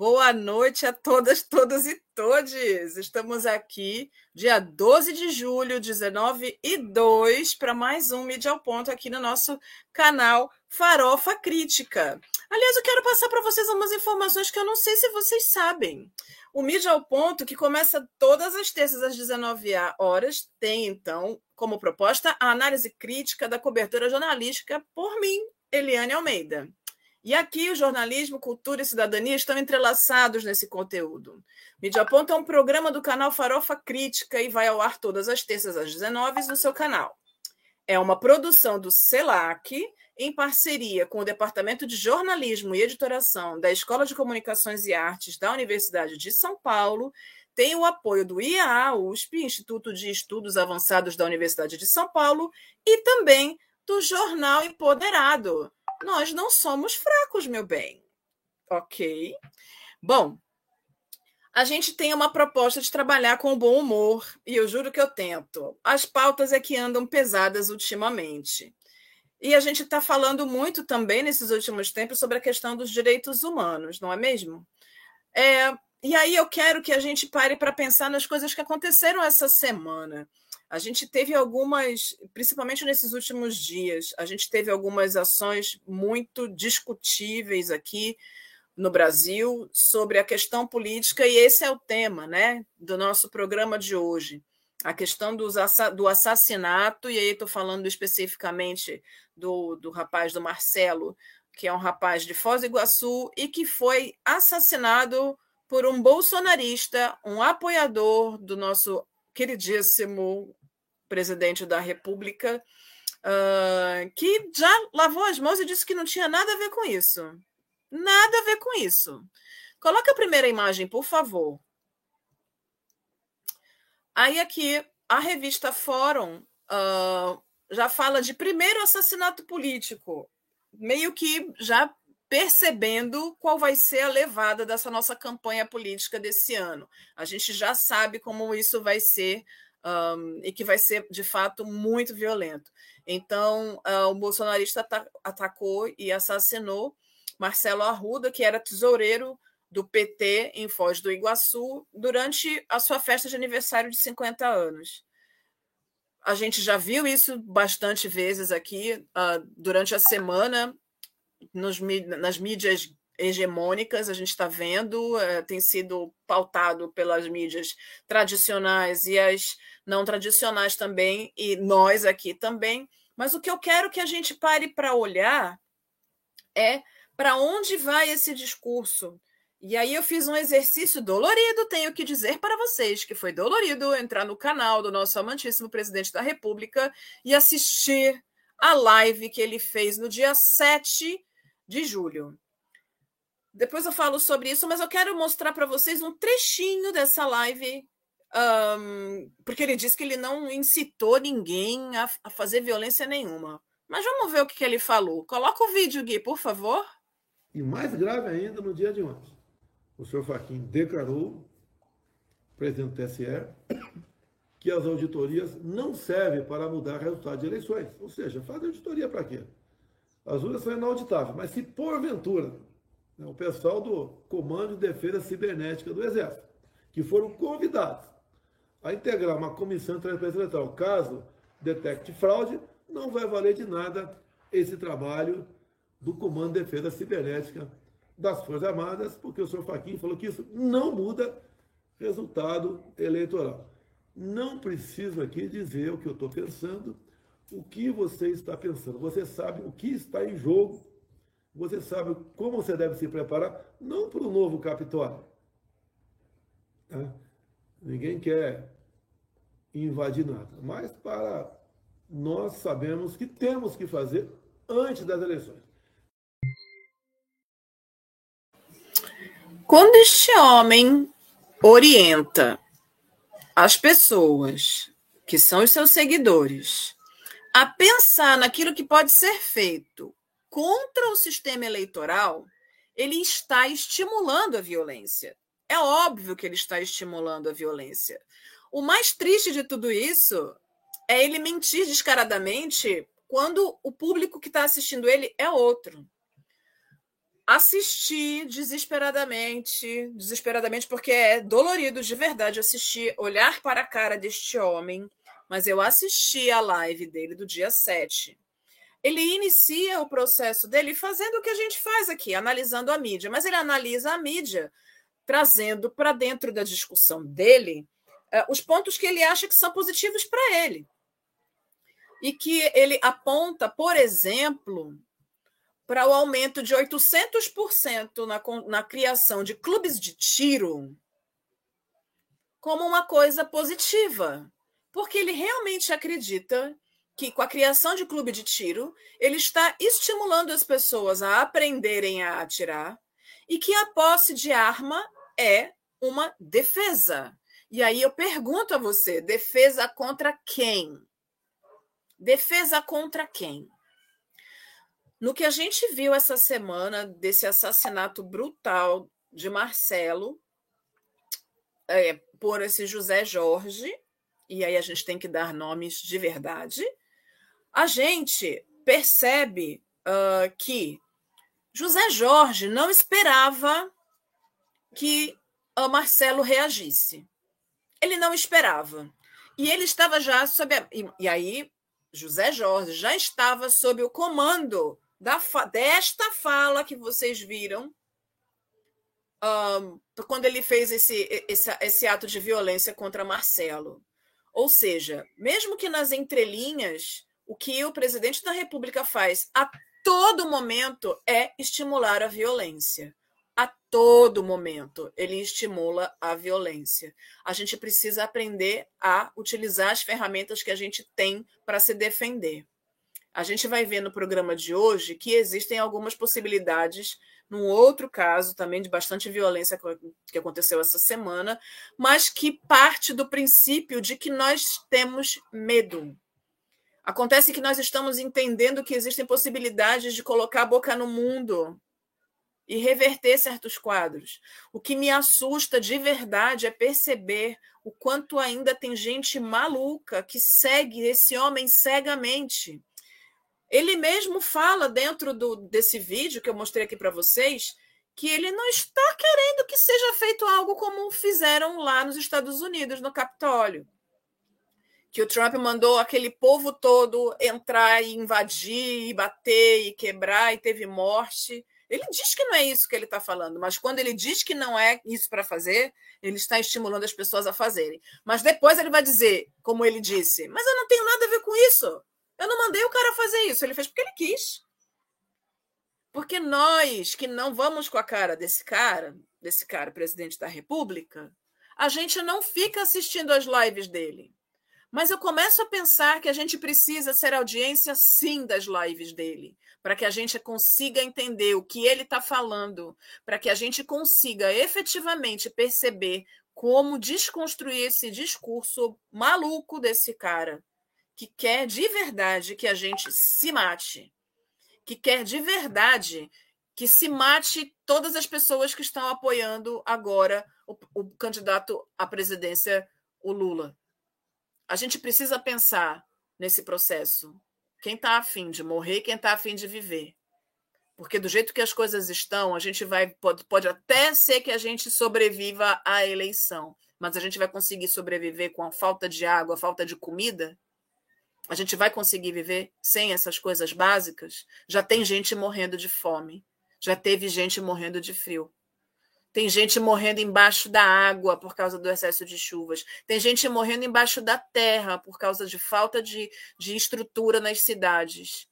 Boa noite a todas, todas e todes. Estamos aqui, dia 12 de julho, 19 e 2, para mais um Mídia ao Ponto aqui no nosso canal Farofa Crítica. Aliás, eu quero passar para vocês algumas informações que eu não sei se vocês sabem. O Mídia ao Ponto, que começa todas as terças às 19 horas, tem então como proposta a análise crítica da cobertura jornalística por mim, Eliane Almeida. E aqui o jornalismo, cultura e cidadania estão entrelaçados nesse conteúdo. Mídia Ponto é um programa do canal Farofa Crítica e vai ao ar todas as terças às 19 no seu canal. É uma produção do CELAC, em parceria com o Departamento de Jornalismo e Editoração da Escola de Comunicações e Artes da Universidade de São Paulo, tem o apoio do IAA USP, Instituto de Estudos Avançados da Universidade de São Paulo, e também do Jornal Empoderado, nós não somos fracos, meu bem. Ok? Bom, a gente tem uma proposta de trabalhar com bom humor, e eu juro que eu tento. As pautas é que andam pesadas ultimamente. E a gente está falando muito também nesses últimos tempos sobre a questão dos direitos humanos, não é mesmo? É, e aí eu quero que a gente pare para pensar nas coisas que aconteceram essa semana. A gente teve algumas, principalmente nesses últimos dias, a gente teve algumas ações muito discutíveis aqui no Brasil sobre a questão política, e esse é o tema né, do nosso programa de hoje. A questão dos, do assassinato, e aí estou falando especificamente do, do rapaz do Marcelo, que é um rapaz de Foz do Iguaçu e que foi assassinado por um bolsonarista, um apoiador do nosso queridíssimo presidente da República, uh, que já lavou as mãos e disse que não tinha nada a ver com isso. Nada a ver com isso. Coloca a primeira imagem, por favor. Aí aqui a revista Fórum uh, já fala de primeiro assassinato político, meio que já percebendo qual vai ser a levada dessa nossa campanha política desse ano. A gente já sabe como isso vai ser um, e que vai ser de fato muito violento. Então, uh, o bolsonarista atacou e assassinou Marcelo Arruda, que era tesoureiro do PT em Foz do Iguaçu, durante a sua festa de aniversário de 50 anos. A gente já viu isso bastante vezes aqui uh, durante a semana, nos, nas mídias hegemônicas, a gente está vendo, é, tem sido pautado pelas mídias tradicionais e as não tradicionais também, e nós aqui também. Mas o que eu quero que a gente pare para olhar é para onde vai esse discurso. E aí eu fiz um exercício dolorido, tenho que dizer para vocês que foi dolorido entrar no canal do nosso amantíssimo presidente da República e assistir a live que ele fez no dia 7 de julho. Depois eu falo sobre isso, mas eu quero mostrar para vocês um trechinho dessa live, um, porque ele disse que ele não incitou ninguém a, a, fazer violência nenhuma. Mas vamos ver o que, que ele falou. Coloca o vídeo, Gui, por favor. E mais grave ainda, no dia de ontem, o senhor Faquim declarou, presidente do TSE, que as auditorias não servem para mudar resultado de eleições. Ou seja, fazer auditoria para quê? As urnas são inauditáveis, mas se porventura né, o pessoal do Comando de Defesa Cibernética do Exército, que foram convidados a integrar uma comissão de transparência eleitoral. Caso detecte fraude, não vai valer de nada esse trabalho do Comando de Defesa Cibernética das Forças Armadas, porque o senhor Faquim falou que isso não muda resultado eleitoral. Não preciso aqui dizer o que eu estou pensando, o que você está pensando. Você sabe o que está em jogo você sabe como você deve se preparar, não para o novo Capitólio. Tá? Ninguém quer invadir nada, mas para nós sabemos que temos que fazer antes das eleições. Quando este homem orienta as pessoas que são os seus seguidores a pensar naquilo que pode ser feito contra o sistema eleitoral, ele está estimulando a violência. É óbvio que ele está estimulando a violência. O mais triste de tudo isso é ele mentir descaradamente quando o público que está assistindo ele é outro. assisti desesperadamente, desesperadamente, porque é dolorido de verdade assistir, olhar para a cara deste homem, mas eu assisti a live dele do dia 7. Ele inicia o processo dele fazendo o que a gente faz aqui, analisando a mídia, mas ele analisa a mídia, trazendo para dentro da discussão dele uh, os pontos que ele acha que são positivos para ele. E que ele aponta, por exemplo, para o aumento de 800% na, na criação de clubes de tiro como uma coisa positiva, porque ele realmente acredita que com a criação de clube de tiro, ele está estimulando as pessoas a aprenderem a atirar e que a posse de arma é uma defesa. E aí eu pergunto a você, defesa contra quem? Defesa contra quem? No que a gente viu essa semana desse assassinato brutal de Marcelo é, por esse José Jorge, e aí a gente tem que dar nomes de verdade, a gente percebe uh, que José Jorge não esperava que uh, Marcelo reagisse. Ele não esperava. E ele estava já sob. A... E, e aí, José Jorge já estava sob o comando da fa desta fala que vocês viram quando ele fez esse, esse, esse ato de violência contra Marcelo. Ou seja, mesmo que nas entrelinhas, o que o presidente da República faz a todo momento é estimular a violência. A todo momento ele estimula a violência. A gente precisa aprender a utilizar as ferramentas que a gente tem para se defender. A gente vai ver no programa de hoje que existem algumas possibilidades, num outro caso também de bastante violência que aconteceu essa semana, mas que parte do princípio de que nós temos medo. Acontece que nós estamos entendendo que existem possibilidades de colocar a boca no mundo e reverter certos quadros. O que me assusta de verdade é perceber o quanto ainda tem gente maluca que segue esse homem cegamente ele mesmo fala dentro do, desse vídeo que eu mostrei aqui para vocês que ele não está querendo que seja feito algo como fizeram lá nos Estados Unidos, no Capitólio. Que o Trump mandou aquele povo todo entrar e invadir, e bater, e quebrar, e teve morte. Ele diz que não é isso que ele está falando, mas quando ele diz que não é isso para fazer, ele está estimulando as pessoas a fazerem. Mas depois ele vai dizer, como ele disse, mas eu não tenho nada a ver com isso. Eu não mandei o cara fazer isso, ele fez porque ele quis. Porque nós que não vamos com a cara desse cara, desse cara, presidente da República, a gente não fica assistindo as lives dele. Mas eu começo a pensar que a gente precisa ser audiência sim das lives dele, para que a gente consiga entender o que ele está falando, para que a gente consiga efetivamente perceber como desconstruir esse discurso maluco desse cara que quer de verdade que a gente se mate, que quer de verdade que se mate todas as pessoas que estão apoiando agora o, o candidato à presidência, o Lula. A gente precisa pensar nesse processo. Quem está afim de morrer, quem está afim de viver. Porque do jeito que as coisas estão, a gente vai pode, pode até ser que a gente sobreviva à eleição, mas a gente vai conseguir sobreviver com a falta de água, a falta de comida? A gente vai conseguir viver sem essas coisas básicas? Já tem gente morrendo de fome, já teve gente morrendo de frio. Tem gente morrendo embaixo da água por causa do excesso de chuvas. Tem gente morrendo embaixo da terra por causa de falta de, de estrutura nas cidades.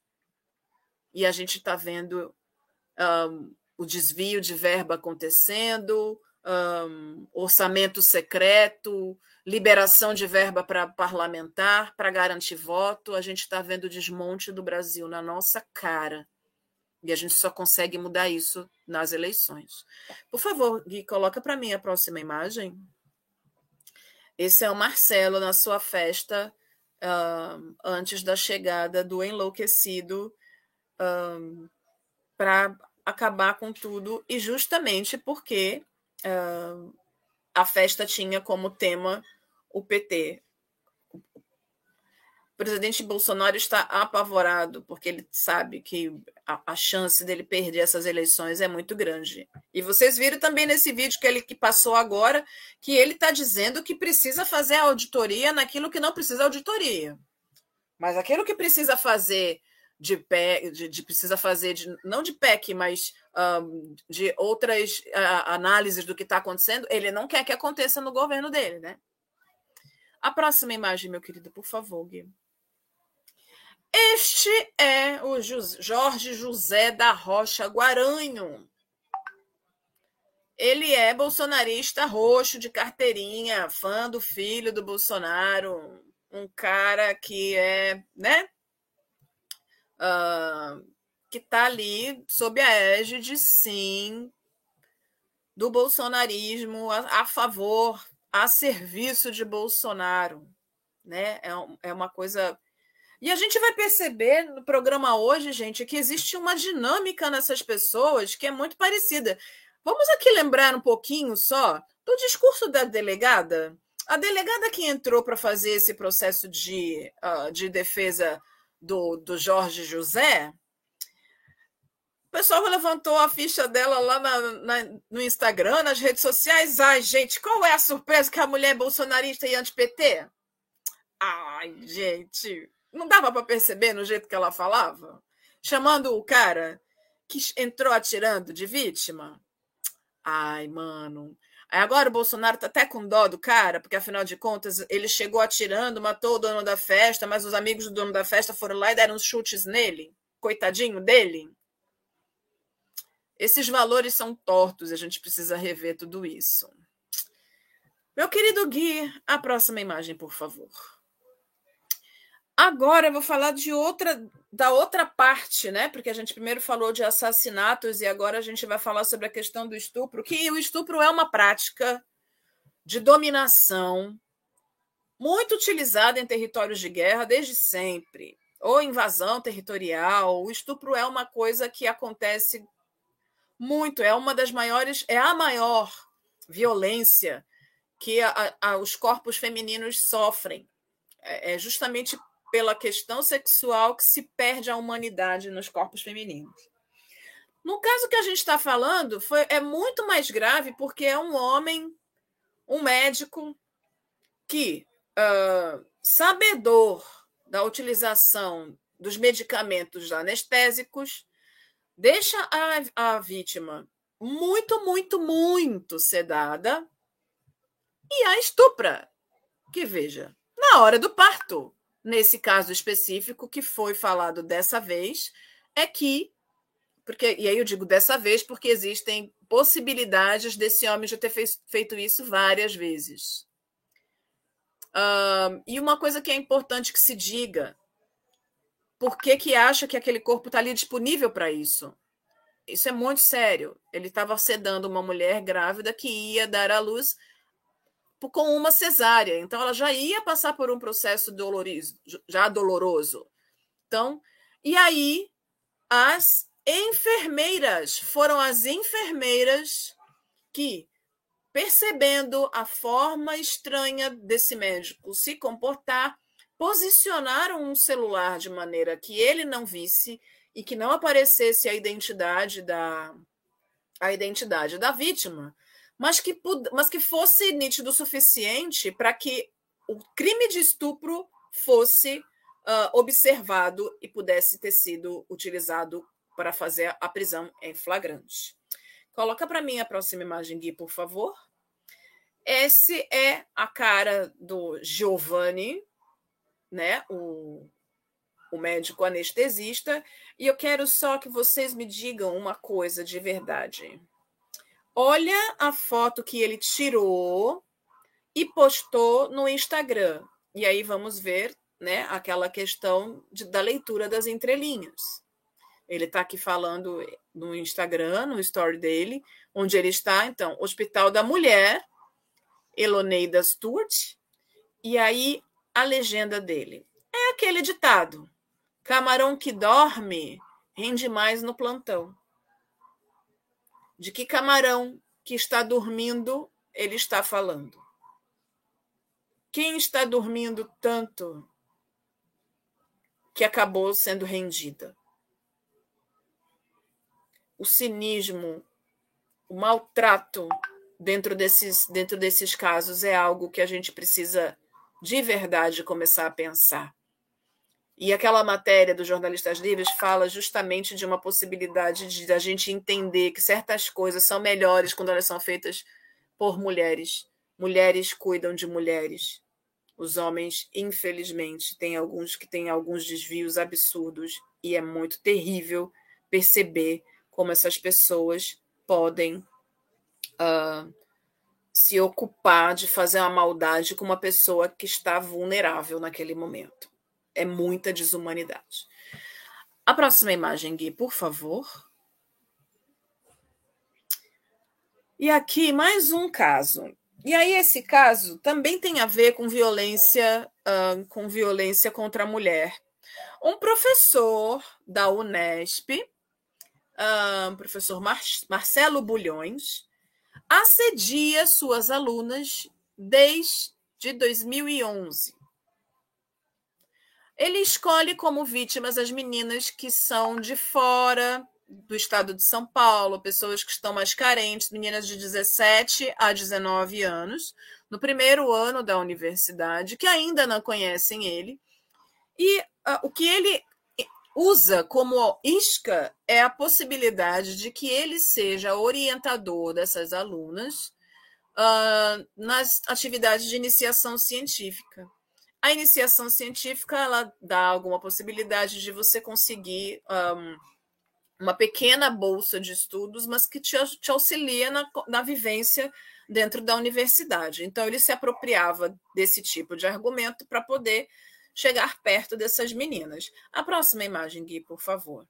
E a gente está vendo um, o desvio de verba acontecendo, um, orçamento secreto, liberação de verba para parlamentar, para garantir voto. A gente está vendo o desmonte do Brasil na nossa cara. E a gente só consegue mudar isso nas eleições. Por favor, Gui, coloca para mim a próxima imagem. Esse é o Marcelo na sua festa uh, antes da chegada do enlouquecido uh, para acabar com tudo, e justamente porque uh, a festa tinha como tema o PT. Presidente Bolsonaro está apavorado, porque ele sabe que a, a, chance dele perder essas eleições é muito grande. E vocês viram também nesse vídeo que ele que passou agora que ele está dizendo que precisa fazer auditoria naquilo que não precisa auditoria. Mas aquilo que precisa fazer de pé, de, de, precisa fazer de, não de PEC, mas um, de outras uh, análises do que está acontecendo, ele não quer que aconteça no governo dele, né? A próxima imagem, meu querido, por favor, Gui. Este é o Jorge José da Rocha Guaranho. Ele é bolsonarista roxo de carteirinha, fã do filho do Bolsonaro, um cara que é, né? Uh, que está ali sob a égide, sim, do bolsonarismo a, a favor, a serviço de Bolsonaro. Né? É, é uma coisa e a gente vai perceber no programa hoje, gente, que existe uma dinâmica nessas pessoas que é muito parecida. Vamos aqui lembrar um pouquinho só do discurso da delegada. A delegada que entrou para fazer esse processo de, uh, de defesa do, do Jorge José, o pessoal levantou a ficha dela lá na, na, no Instagram, nas redes sociais. Ai, gente, qual é a surpresa que a mulher é bolsonarista e anti-PT? Ai, gente, não dava para perceber no jeito que ela falava? Chamando o cara que entrou atirando de vítima? Ai, mano. Agora o Bolsonaro tá até com dó do cara, porque afinal de contas ele chegou atirando, matou o dono da festa, mas os amigos do dono da festa foram lá e deram uns chutes nele. Coitadinho dele. Esses valores são tortos, a gente precisa rever tudo isso. Meu querido Gui, a próxima imagem, por favor. Agora eu vou falar de outra da outra parte, né? Porque a gente primeiro falou de assassinatos e agora a gente vai falar sobre a questão do estupro, que o estupro é uma prática de dominação muito utilizada em territórios de guerra desde sempre, ou invasão territorial. O estupro é uma coisa que acontece muito, é uma das maiores, é a maior violência que a, a, os corpos femininos sofrem. É, é justamente pela questão sexual que se perde a humanidade nos corpos femininos. No caso que a gente está falando, foi, é muito mais grave porque é um homem, um médico, que, uh, sabedor da utilização dos medicamentos anestésicos, deixa a, a vítima muito, muito, muito sedada e a estupra. Que veja, na hora do parto, nesse caso específico que foi falado dessa vez, é que porque e aí eu digo dessa vez porque existem possibilidades desse homem já ter fez, feito isso várias vezes. Uh, e uma coisa que é importante que se diga: por que, que acha que aquele corpo está ali disponível para isso? Isso é muito sério. Ele estava sedando uma mulher grávida que ia dar à luz com uma cesárea. Então, ela já ia passar por um processo dolorido, já doloroso. Então, e aí, as enfermeiras foram as enfermeiras que, percebendo a forma estranha desse médico se comportar, posicionaram um celular de maneira que ele não visse e que não aparecesse a identidade da a identidade da vítima mas que, mas que fosse nítido o suficiente para que o crime de estupro fosse uh, observado e pudesse ter sido utilizado para fazer a prisão em flagrante. Coloca para mim a próxima imagem, Gui, por favor. Esse é a cara do Giovanni, né? O, o médico anestesista. E eu quero só que vocês me digam uma coisa de verdade. Olha a foto que ele tirou e postou no Instagram. E aí vamos ver né, aquela questão de, da leitura das entrelinhas. Ele está aqui falando no Instagram, no story dele, onde ele está, então, Hospital da Mulher, Eloneida Stewart, e aí a legenda dele. É aquele ditado: camarão que dorme rende mais no plantão. De que camarão que está dormindo ele está falando? Quem está dormindo tanto que acabou sendo rendida. O cinismo, o maltrato dentro desses, dentro desses casos é algo que a gente precisa de verdade começar a pensar. E aquela matéria dos jornalistas livres fala justamente de uma possibilidade de a gente entender que certas coisas são melhores quando elas são feitas por mulheres. Mulheres cuidam de mulheres. Os homens, infelizmente, têm alguns que têm alguns desvios absurdos e é muito terrível perceber como essas pessoas podem uh, se ocupar de fazer uma maldade com uma pessoa que está vulnerável naquele momento. É muita desumanidade. A próxima imagem, Gui, por favor. E aqui mais um caso. E aí esse caso também tem a ver com violência, uh, com violência contra a mulher. Um professor da Unesp, uh, professor Mar Marcelo Bulhões, assedia suas alunas desde 2011. Ele escolhe como vítimas as meninas que são de fora do estado de São Paulo, pessoas que estão mais carentes, meninas de 17 a 19 anos, no primeiro ano da universidade, que ainda não conhecem ele. E uh, o que ele usa como isca é a possibilidade de que ele seja orientador dessas alunas uh, nas atividades de iniciação científica. A iniciação científica ela dá alguma possibilidade de você conseguir um, uma pequena bolsa de estudos, mas que te, te auxilia na, na vivência dentro da universidade. Então, ele se apropriava desse tipo de argumento para poder chegar perto dessas meninas. A próxima imagem, Gui, por favor.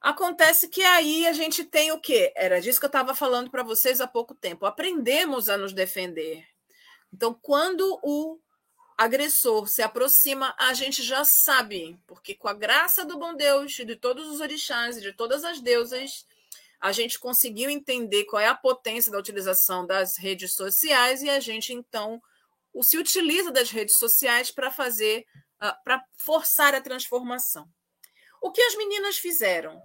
Acontece que aí a gente tem o quê? Era disso que eu estava falando para vocês há pouco tempo. Aprendemos a nos defender. Então, quando o agressor se aproxima, a gente já sabe, porque com a graça do bom Deus e de todos os orixás e de todas as deusas, a gente conseguiu entender qual é a potência da utilização das redes sociais e a gente então se utiliza das redes sociais para fazer, uh, para forçar a transformação. O que as meninas fizeram?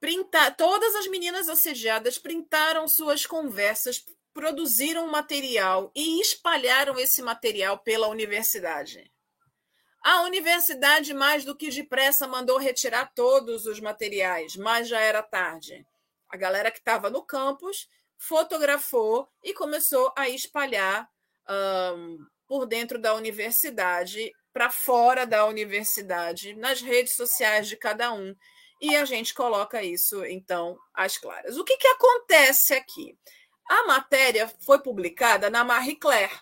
Printar, todas as meninas assediadas printaram suas conversas, produziram material e espalharam esse material pela universidade. A universidade, mais do que depressa, mandou retirar todos os materiais, mas já era tarde. A galera que estava no campus fotografou e começou a espalhar um, por dentro da universidade, para fora da universidade, nas redes sociais de cada um. E a gente coloca isso, então, às claras. O que, que acontece aqui? A matéria foi publicada na Marie Claire.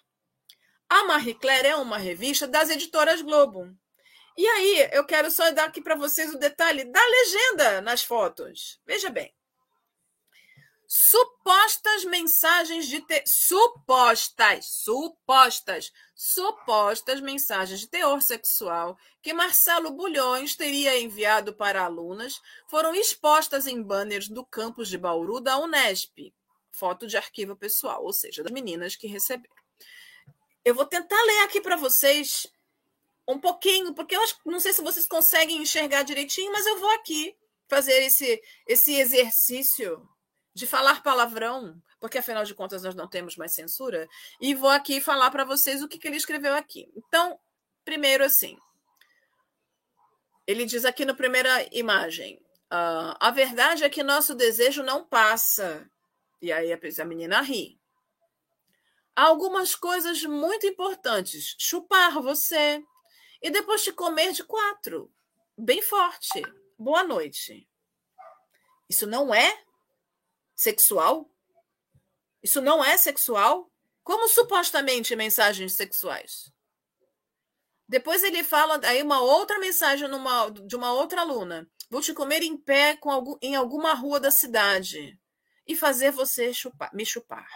A Marie Claire é uma revista das editoras Globo. E aí, eu quero só dar aqui para vocês o detalhe da legenda nas fotos. Veja bem supostas mensagens de te... supostas, supostas, supostas mensagens de teor sexual que Marcelo Bulhões teria enviado para alunas foram expostas em banners do campus de Bauru da Unesp. Foto de arquivo pessoal, ou seja, das meninas que receberam. Eu vou tentar ler aqui para vocês um pouquinho, porque eu acho, não sei se vocês conseguem enxergar direitinho, mas eu vou aqui fazer esse, esse exercício de falar palavrão, porque afinal de contas nós não temos mais censura, e vou aqui falar para vocês o que, que ele escreveu aqui. Então, primeiro assim, ele diz aqui na primeira imagem: uh, a verdade é que nosso desejo não passa. E aí a menina ri. Há algumas coisas muito importantes. Chupar você e depois te comer de quatro. Bem forte. Boa noite. Isso não é sexual? Isso não é sexual? Como supostamente mensagens sexuais? Depois ele fala aí uma outra mensagem numa, de uma outra aluna. Vou te comer em pé com em alguma rua da cidade e fazer você chupar, me chupar.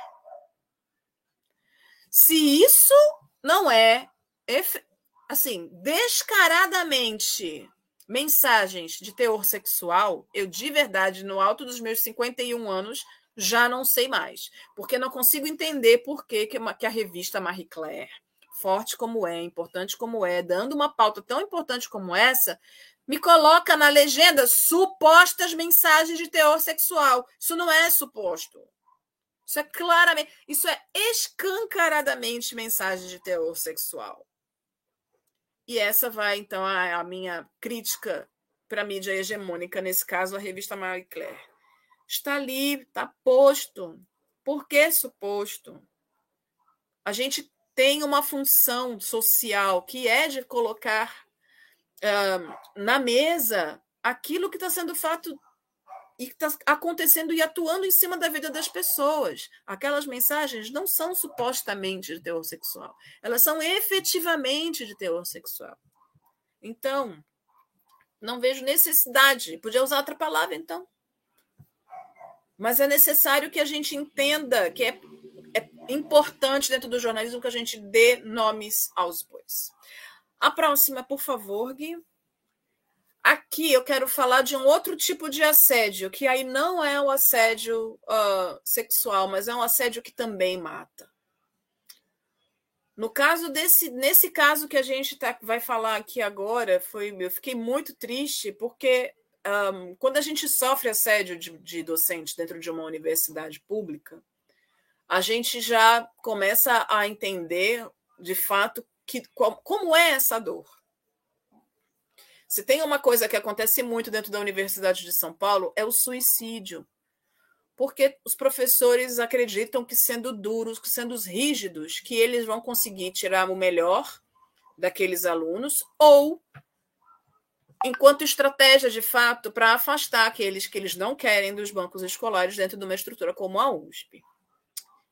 Se isso não é assim, descaradamente mensagens de teor sexual, eu de verdade, no alto dos meus 51 anos, já não sei mais. Porque não consigo entender por que, que a revista Marie Claire forte como é, importante como é, dando uma pauta tão importante como essa, me coloca na legenda supostas mensagens de teor sexual. Isso não é suposto. Isso é claramente, isso é escancaradamente mensagem de teor sexual. E essa vai, então, a, a minha crítica para a mídia hegemônica, nesse caso, a revista Marie Claire. Está ali, está posto. Por que suposto? A gente tem uma função social que é de colocar na mesa aquilo que está sendo fato e que está acontecendo e atuando em cima da vida das pessoas. Aquelas mensagens não são supostamente de teor sexual, elas são efetivamente de teor sexual. Então, não vejo necessidade. Podia usar outra palavra, então. Mas é necessário que a gente entenda que é, é importante dentro do jornalismo que a gente dê nomes aos bois. A próxima, por favor, Gui. Aqui eu quero falar de um outro tipo de assédio, que aí não é o assédio uh, sexual, mas é um assédio que também mata. No caso desse, nesse caso que a gente tá, vai falar aqui agora, foi, eu fiquei muito triste porque um, quando a gente sofre assédio de, de docente dentro de uma universidade pública, a gente já começa a entender de fato que, como é essa dor. Se tem uma coisa que acontece muito dentro da Universidade de São Paulo, é o suicídio. Porque os professores acreditam que, sendo duros, que sendo rígidos, que eles vão conseguir tirar o melhor daqueles alunos, ou, enquanto estratégia de fato, para afastar aqueles que eles não querem dos bancos escolares dentro de uma estrutura como a USP.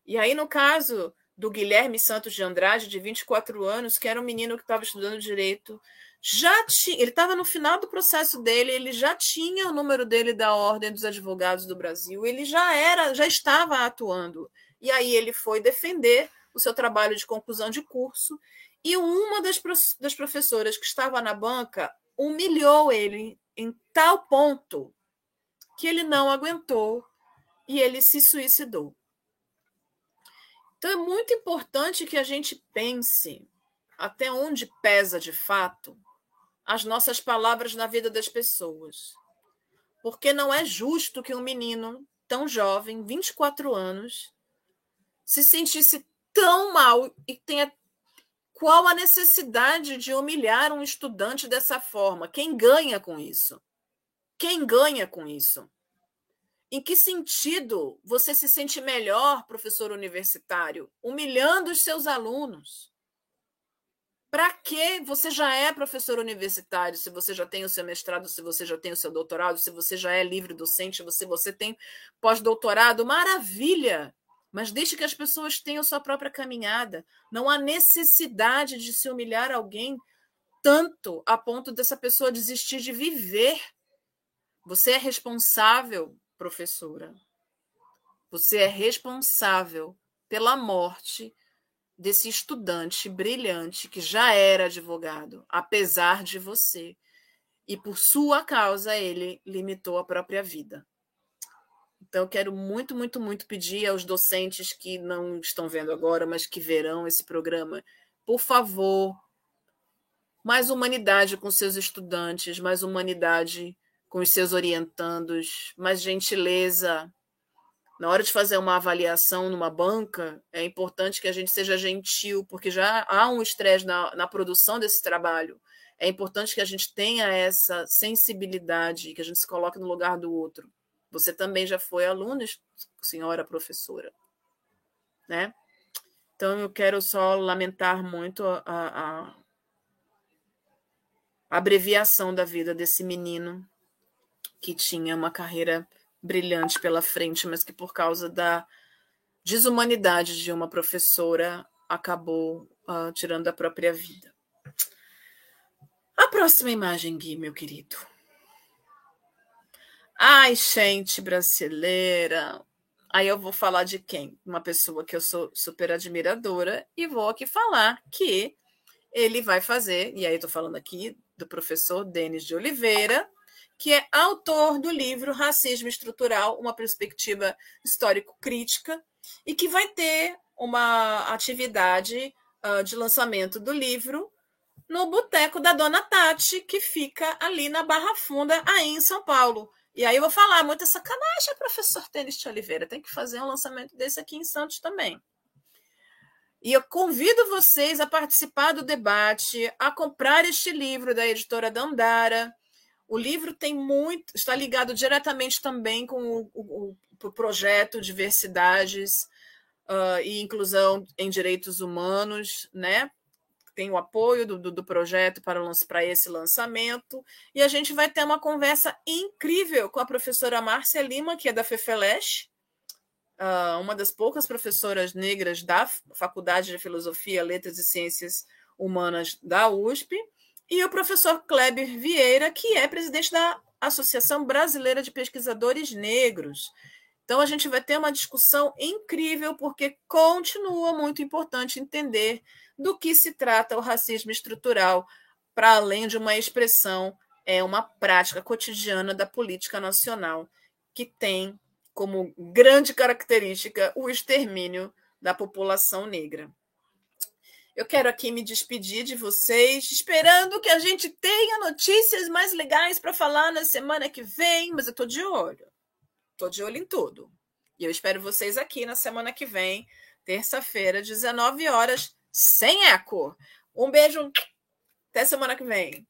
E aí, no caso do Guilherme Santos de Andrade, de 24 anos, que era um menino que estava estudando direito já tinha, ele estava no final do processo dele, ele já tinha o número dele da Ordem dos Advogados do Brasil, ele já era, já estava atuando. E aí ele foi defender o seu trabalho de conclusão de curso, e uma das, das professoras que estava na banca humilhou ele em tal ponto que ele não aguentou e ele se suicidou. Então é muito importante que a gente pense até onde pesa de fato as nossas palavras na vida das pessoas. Porque não é justo que um menino tão jovem, 24 anos, se sentisse tão mal e tenha qual a necessidade de humilhar um estudante dessa forma? Quem ganha com isso? Quem ganha com isso? Em que sentido você se sente melhor, professor universitário, humilhando os seus alunos? Para que você já é professor universitário, se você já tem o seu mestrado, se você já tem o seu doutorado, se você já é livre docente, se você, você tem pós-doutorado, maravilha! Mas deixe que as pessoas tenham sua própria caminhada. Não há necessidade de se humilhar alguém tanto a ponto dessa pessoa desistir de viver. Você é responsável, professora. Você é responsável pela morte desse estudante brilhante que já era advogado, apesar de você. E por sua causa ele limitou a própria vida. Então, eu quero muito, muito, muito pedir aos docentes que não estão vendo agora, mas que verão esse programa, por favor, mais humanidade com seus estudantes, mais humanidade com os seus orientandos, mais gentileza, na hora de fazer uma avaliação numa banca, é importante que a gente seja gentil, porque já há um estresse na, na produção desse trabalho. É importante que a gente tenha essa sensibilidade, que a gente se coloque no lugar do outro. Você também já foi aluna, senhora professora, né? Então eu quero só lamentar muito a, a, a abreviação da vida desse menino que tinha uma carreira brilhante pela frente, mas que por causa da desumanidade de uma professora acabou uh, tirando a própria vida. A próxima imagem, Gui, meu querido. Ai, gente brasileira. Aí eu vou falar de quem? Uma pessoa que eu sou super admiradora e vou aqui falar que ele vai fazer, e aí estou falando aqui do professor Denis de Oliveira, que é autor do livro Racismo Estrutural, uma perspectiva histórico-crítica, e que vai ter uma atividade uh, de lançamento do livro no Boteco da Dona Tati, que fica ali na Barra Funda, aí em São Paulo. E aí eu vou falar, muita sacanagem, professor Tênis de Oliveira, tem que fazer um lançamento desse aqui em Santos também. E eu convido vocês a participar do debate, a comprar este livro da editora Dandara. O livro tem muito, está ligado diretamente também com o, o, o projeto Diversidades uh, e Inclusão em Direitos Humanos, né? Tem o apoio do, do, do projeto para, para esse lançamento. E a gente vai ter uma conversa incrível com a professora Márcia Lima, que é da FEFELESH, uh, uma das poucas professoras negras da Faculdade de Filosofia, Letras e Ciências Humanas da USP, e o professor Kleber Vieira, que é presidente da Associação Brasileira de Pesquisadores Negros. Então, a gente vai ter uma discussão incrível, porque continua muito importante entender do que se trata o racismo estrutural, para além de uma expressão, é uma prática cotidiana da política nacional que tem como grande característica o extermínio da população negra. Eu quero aqui me despedir de vocês, esperando que a gente tenha notícias mais legais para falar na semana que vem, mas eu estou de olho. Estou de olho em tudo. E eu espero vocês aqui na semana que vem, terça-feira, 19 horas, sem eco. Um beijo. Até semana que vem.